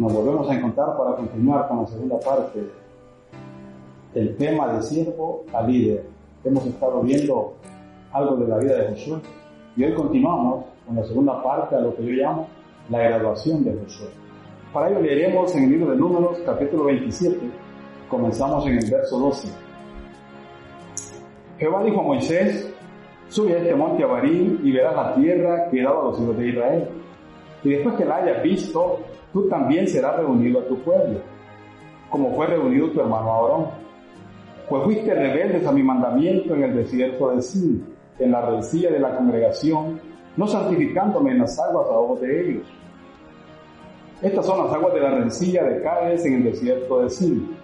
Nos volvemos a encontrar para continuar con la segunda parte del tema de siervo a líder. Hemos estado viendo algo de la vida de Josué y hoy continuamos con la segunda parte a lo que yo llamo la graduación de Josué. Para ello leeremos en el libro de Números capítulo 27, comenzamos en el verso 12. Jehová dijo a Moisés, sube a este monte Abarim y verás la tierra que dado a los hijos de Israel y después que la hayas visto, tú también serás reunido a tu pueblo, como fue reunido tu hermano Aarón. Pues fuiste rebeldes a mi mandamiento en el desierto de Sin, en la rencilla de la congregación, no santificándome en las aguas a ojos de ellos. Estas son las aguas de la rencilla de Cádiz en el desierto de Sin.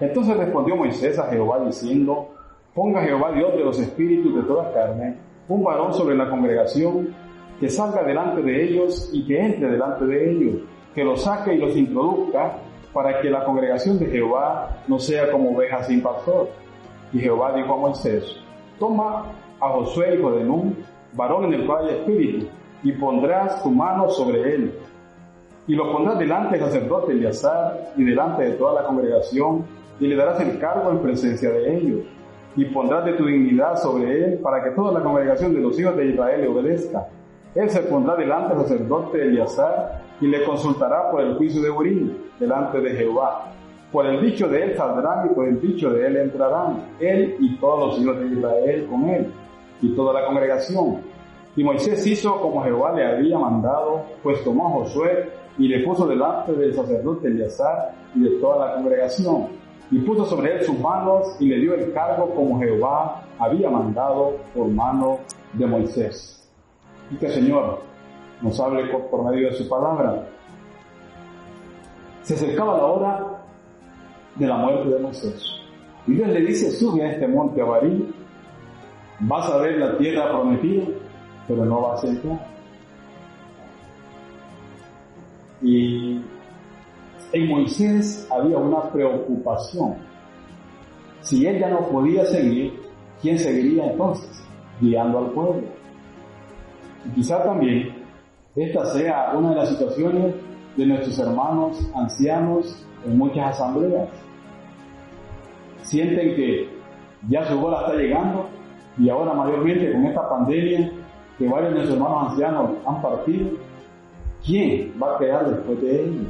Entonces respondió Moisés a Jehová diciendo, ponga Jehová Dios de los espíritus de toda carne, un varón sobre la congregación, que salga delante de ellos y que entre delante de ellos, que los saque y los introduzca, para que la congregación de Jehová no sea como oveja sin pastor. Y Jehová dijo a Moisés, toma a Josué hijo de Nun, varón en el cual hay espíritu, y pondrás tu mano sobre él. Y lo pondrás delante del sacerdote Eleazar y delante de toda la congregación, y le darás el cargo en presencia de ellos. Y pondrás de tu dignidad sobre él, para que toda la congregación de los hijos de Israel le obedezca él se pondrá delante del sacerdote Eleazar y le consultará por el juicio de Urim delante de Jehová. Por el dicho de él saldrán y por el dicho de él entrarán, él y todos los hijos de Israel con él, y toda la congregación. Y Moisés hizo como Jehová le había mandado, pues tomó Josué y le puso delante del sacerdote Eleazar y de toda la congregación, y puso sobre él sus manos y le dio el cargo como Jehová había mandado por mano de Moisés el Señor nos hable por, medio de su palabra. Se acercaba la hora de la muerte de Moisés. Y Dios le dice, sube a este monte Abarí, vas a ver la tierra prometida, pero no vas a entrar. Y en Moisés había una preocupación. Si él ya no podía seguir, ¿quién seguiría entonces? Guiando al pueblo. Y quizá también esta sea una de las situaciones de nuestros hermanos ancianos en muchas asambleas. Sienten que ya su bola está llegando y ahora mayormente con esta pandemia que varios de nuestros hermanos ancianos han partido, ¿quién va a quedar después de ellos?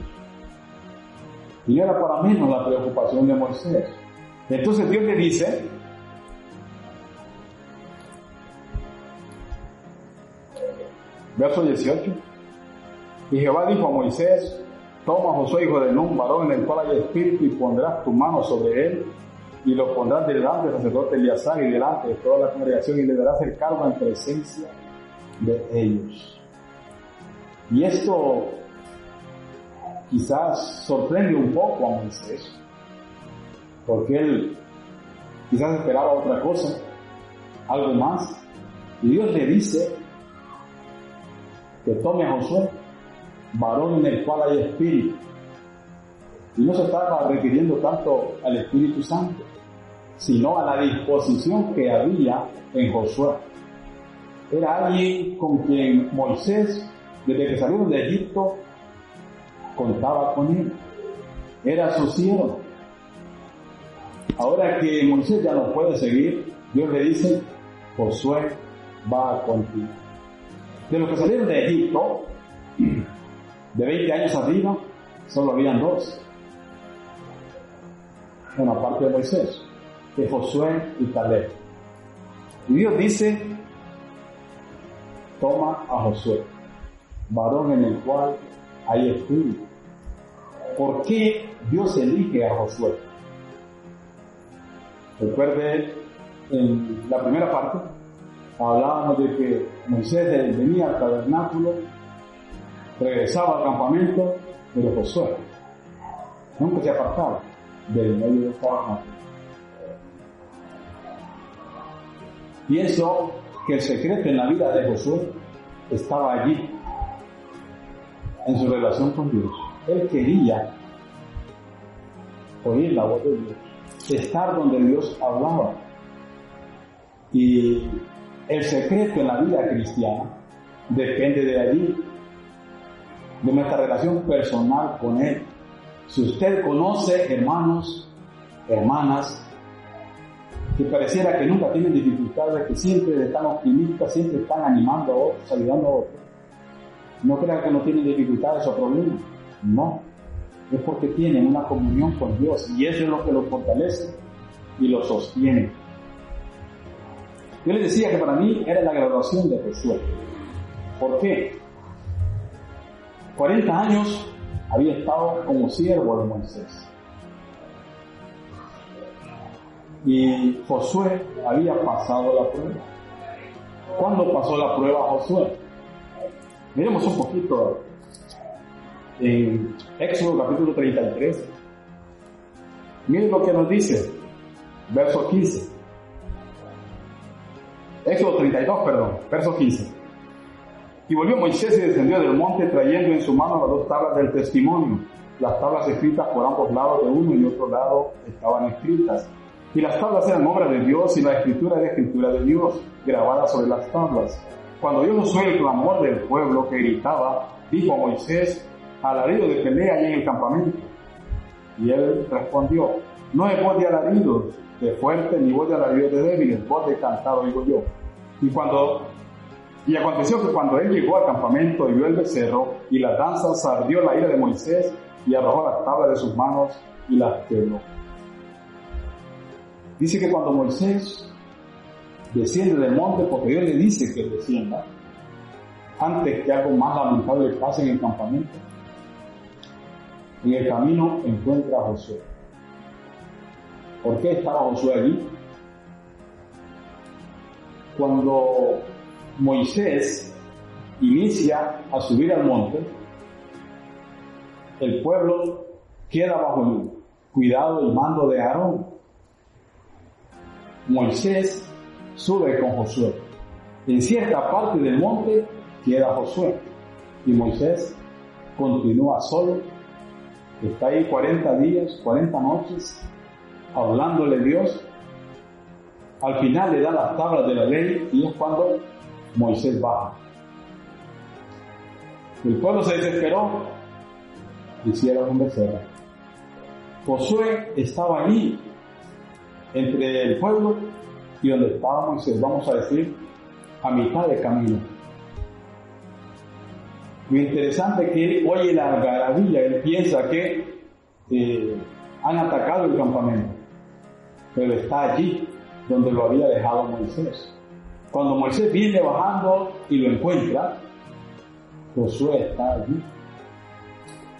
Y era para menos la preocupación de Moisés. Entonces Dios le dice, Verso 18. Y Jehová dijo a Moisés, toma a Josué hijo de Nun, varón en el cual hay espíritu, y pondrás tu mano sobre él, y lo pondrás delante del sacerdote Eliasar y delante de toda la congregación, y le darás el cargo en presencia de ellos. Y esto quizás sorprende un poco a Moisés, porque él quizás esperaba otra cosa, algo más, y Dios le dice que tome a Josué, varón en el cual hay espíritu. Y no se estaba refiriendo tanto al Espíritu Santo, sino a la disposición que había en Josué. Era alguien con quien Moisés, desde que salieron de Egipto, contaba con él. Era su siervo. Ahora que Moisés ya no puede seguir, Dios le dice, Josué va contigo. De los que salieron de Egipto, de 20 años arriba, solo habían dos. Una parte de Moisés. de Josué y Caleb. Y Dios dice, toma a Josué, varón en el cual hay espíritu. ¿Por qué Dios elige a Josué? Recuerde, en la primera parte hablábamos de que Moisés venía al tabernáculo, regresaba al campamento, pero Josué nunca se apartaba del medio del tabernáculo. Pienso que el secreto en la vida de Josué estaba allí, en su relación con Dios. Él quería oír la voz de Dios, estar donde Dios hablaba. Y el secreto en la vida cristiana depende de allí, de nuestra relación personal con Él. Si usted conoce hermanos, hermanas, que pareciera que nunca tienen dificultades, que siempre están optimistas, siempre están animando a otros, ayudando a otros, no crean que no tienen dificultades o problemas. No. Es porque tienen una comunión con Dios y eso es lo que los fortalece y los sostiene. Yo les decía que para mí era la graduación de Josué. ¿Por qué? 40 años había estado como siervo de Moisés. Y Josué había pasado la prueba. ¿Cuándo pasó la prueba Josué? Miremos un poquito en Éxodo capítulo 33. Miren lo que nos dice, verso 15. Éxodo 32, perdón, verso 15. Y volvió Moisés y descendió del monte trayendo en su mano las dos tablas del testimonio. Las tablas escritas por ambos lados de uno y otro lado estaban escritas. Y las tablas eran obra de Dios y la escritura era escritura de Dios, grabada sobre las tablas. Cuando yo Josué el clamor del pueblo que gritaba, dijo a Moisés, alarido de pelea allí en el campamento. Y él respondió, no es voz de alaridos de fuerte ni voz de alaridos de débiles, voz de cantado digo yo. Y cuando y aconteció que cuando él llegó al campamento y vio el becerro y las danzas, ardió la ira de Moisés y arrojó las tablas de sus manos y las quebró. Dice que cuando Moisés desciende del monte, porque Dios le dice que descienda, antes que algo más lamentable pase en el campamento, en el camino encuentra a Josué. ¿Por qué estaba Josué allí? Cuando Moisés inicia a subir al monte, el pueblo queda bajo el cuidado y mando de Aarón. Moisés sube con Josué. En cierta parte del monte queda Josué y Moisés continúa solo. Está ahí 40 días, 40 noches, hablándole Dios. Al final le da las tablas de la ley y es cuando Moisés baja. El pueblo se desesperó, hicieron un becerro. Josué estaba allí, entre el pueblo y donde estaba Moisés, vamos a decir, a mitad de camino. Lo interesante es que él oye la algarabía, él piensa que eh, han atacado el campamento, pero está allí donde lo había dejado Moisés. Cuando Moisés viene bajando y lo encuentra, Josué está allí.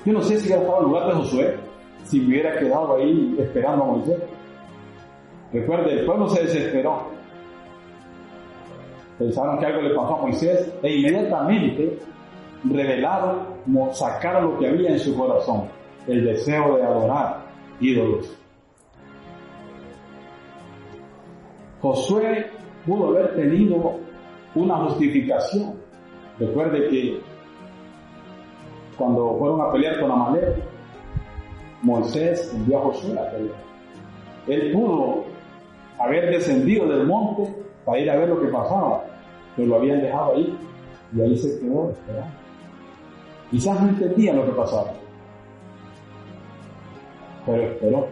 Yo no sé si hubiera estado en lugar de Josué, si hubiera quedado ahí esperando a Moisés. Recuerde, el pueblo se desesperó. Pensaron que algo le pasó a Moisés e inmediatamente revelaron, sacaron lo que había en su corazón, el deseo de adorar ídolos. Josué pudo haber tenido una justificación. Recuerde que cuando fueron a pelear con Amalek, Moisés envió a Josué a pelear. Él pudo haber descendido del monte para ir a ver lo que pasaba, pero lo habían dejado ahí y ahí se quedó esperando. Quizás no entendía lo que pasaba, pero esperó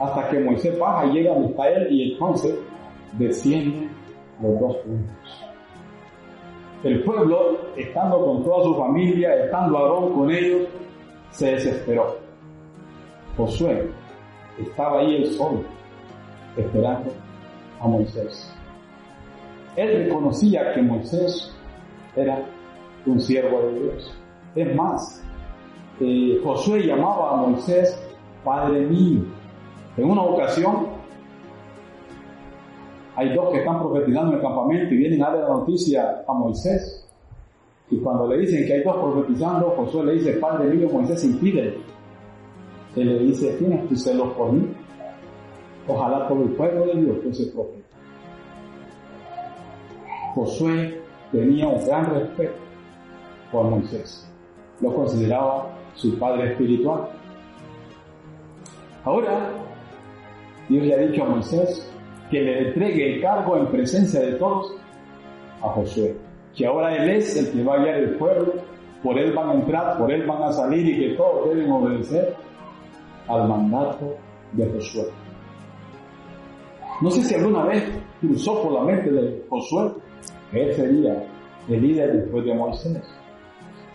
hasta que Moisés baja y llega a Misael y entonces descienden los dos puntos. El pueblo, estando con toda su familia, estando Aarón con ellos, se desesperó. Josué estaba ahí el sol, esperando a Moisés. Él reconocía que Moisés era un siervo de Dios. Es más, eh, Josué llamaba a Moisés Padre mío. En una ocasión, hay dos que están profetizando en el campamento y vienen a dar la noticia a Moisés. Y cuando le dicen que hay dos profetizando, Josué le dice, Padre mío, Moisés impide. Él le dice, ¿tienes tu celos por mí? Ojalá todo el pueblo de Dios fuese profeta. Josué tenía un gran respeto por Moisés. Lo consideraba su padre espiritual. Ahora, Dios le ha dicho a Moisés que le entregue el cargo en presencia de todos a Josué. Que ahora él es el que va a guiar el pueblo, por él van a entrar, por él van a salir y que todos deben obedecer al mandato de Josué. No sé si alguna vez cruzó por la mente de Josué que él sería el líder después de Moisés.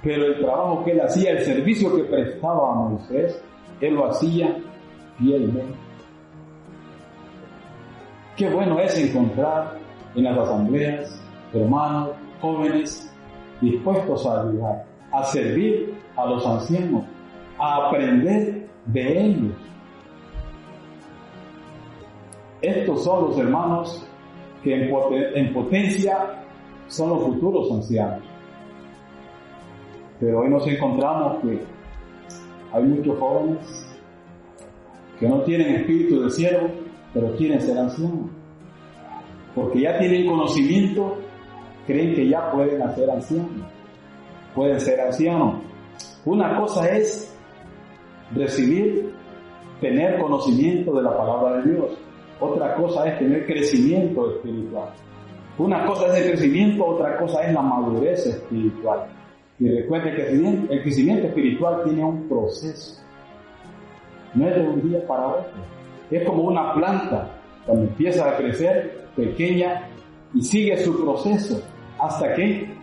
Pero el trabajo que él hacía, el servicio que prestaba a Moisés, él lo hacía fielmente. Qué bueno es encontrar en las asambleas hermanos, jóvenes, dispuestos a ayudar, a servir a los ancianos, a aprender de ellos. Estos son los hermanos que en, potencia son los futuros ancianos. Pero hoy nos encontramos que hay muchos jóvenes que no tienen espíritu de cielo, pero quieren ser ancianos. Porque ya tienen conocimiento, creen que ya pueden hacer ancianos. Pueden ser ancianos. Una cosa es recibir, tener conocimiento de la palabra de Dios. Otra cosa es tener crecimiento espiritual. Una cosa es el crecimiento, otra cosa es la madurez espiritual. Y recuerde que el crecimiento espiritual tiene un proceso. No es de un día para otro. Es como una planta. Cuando empieza a crecer, pequeña, y sigue su proceso hasta que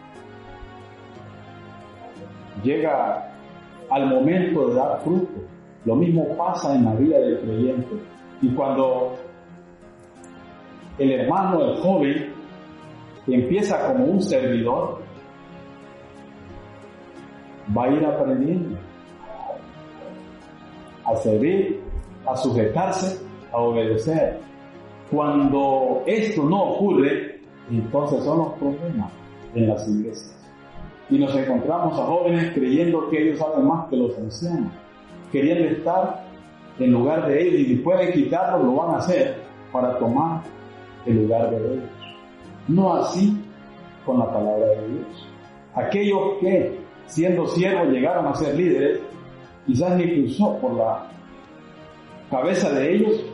llega al momento de dar fruto. Lo mismo pasa en la vida del creyente. Y cuando el hermano, el joven, empieza como un servidor, va a ir aprendiendo a servir, a sujetarse, a obedecer. Cuando esto no ocurre, entonces son los problemas en las iglesias. Y nos encontramos a jóvenes creyendo que ellos saben más que los ancianos, queriendo estar en lugar de ellos y si pueden quitarlo, lo van a hacer para tomar el lugar de ellos. No así con la palabra de Dios. Aquellos que, siendo siervos, llegaron a ser líderes, quizás ni cruzó por la cabeza de ellos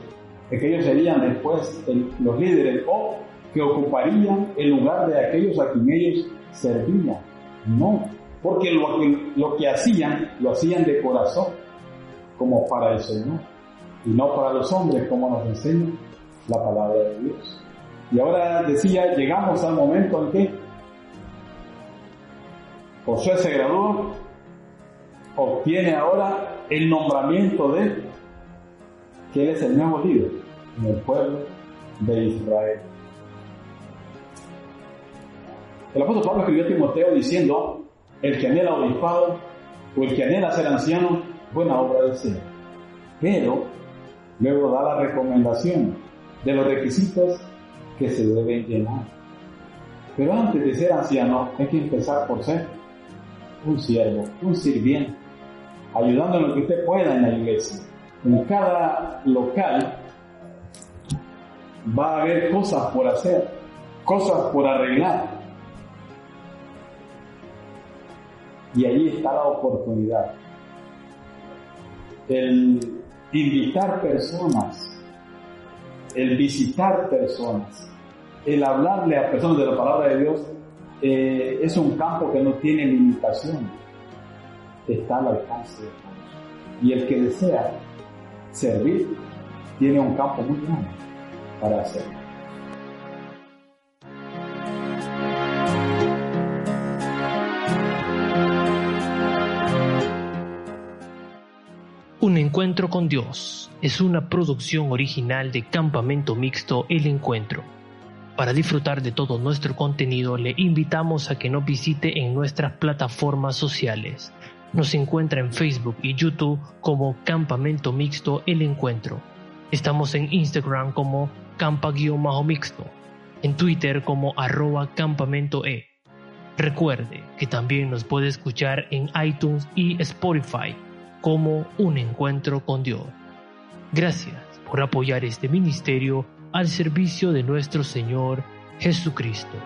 de que ellos serían después los líderes o que ocuparían el lugar de aquellos a quien ellos servían. No, porque lo que, lo que hacían, lo hacían de corazón, como para el Señor, y no para los hombres, como nos enseña la palabra de Dios. Y ahora decía, llegamos al momento en que Josué se graduó, obtiene ahora el nombramiento de que él es el nuevo líder en el pueblo de Israel. El apóstol Pablo escribió a Timoteo diciendo, el que anhela obispado o el que anhela ser anciano, buena obra ser. Pero luego da la recomendación de los requisitos que se deben llenar. Pero antes de ser anciano hay que empezar por ser un siervo, un sirviente, ayudando en lo que usted pueda en la iglesia. En cada local va a haber cosas por hacer, cosas por arreglar. Y ahí está la oportunidad. El invitar personas, el visitar personas, el hablarle a personas de la palabra de Dios eh, es un campo que no tiene limitación. Está al alcance de todos. Y el que desea servir tiene un campo muy grande para hacerlo. Un encuentro con Dios es una producción original de Campamento Mixto El Encuentro. Para disfrutar de todo nuestro contenido le invitamos a que nos visite en nuestras plataformas sociales. Nos encuentra en Facebook y YouTube como Campamento Mixto El Encuentro. Estamos en Instagram como campa-mixto, en Twitter como arroba campamento e. Recuerde que también nos puede escuchar en iTunes y Spotify como un encuentro con Dios. Gracias por apoyar este ministerio al servicio de nuestro Señor Jesucristo.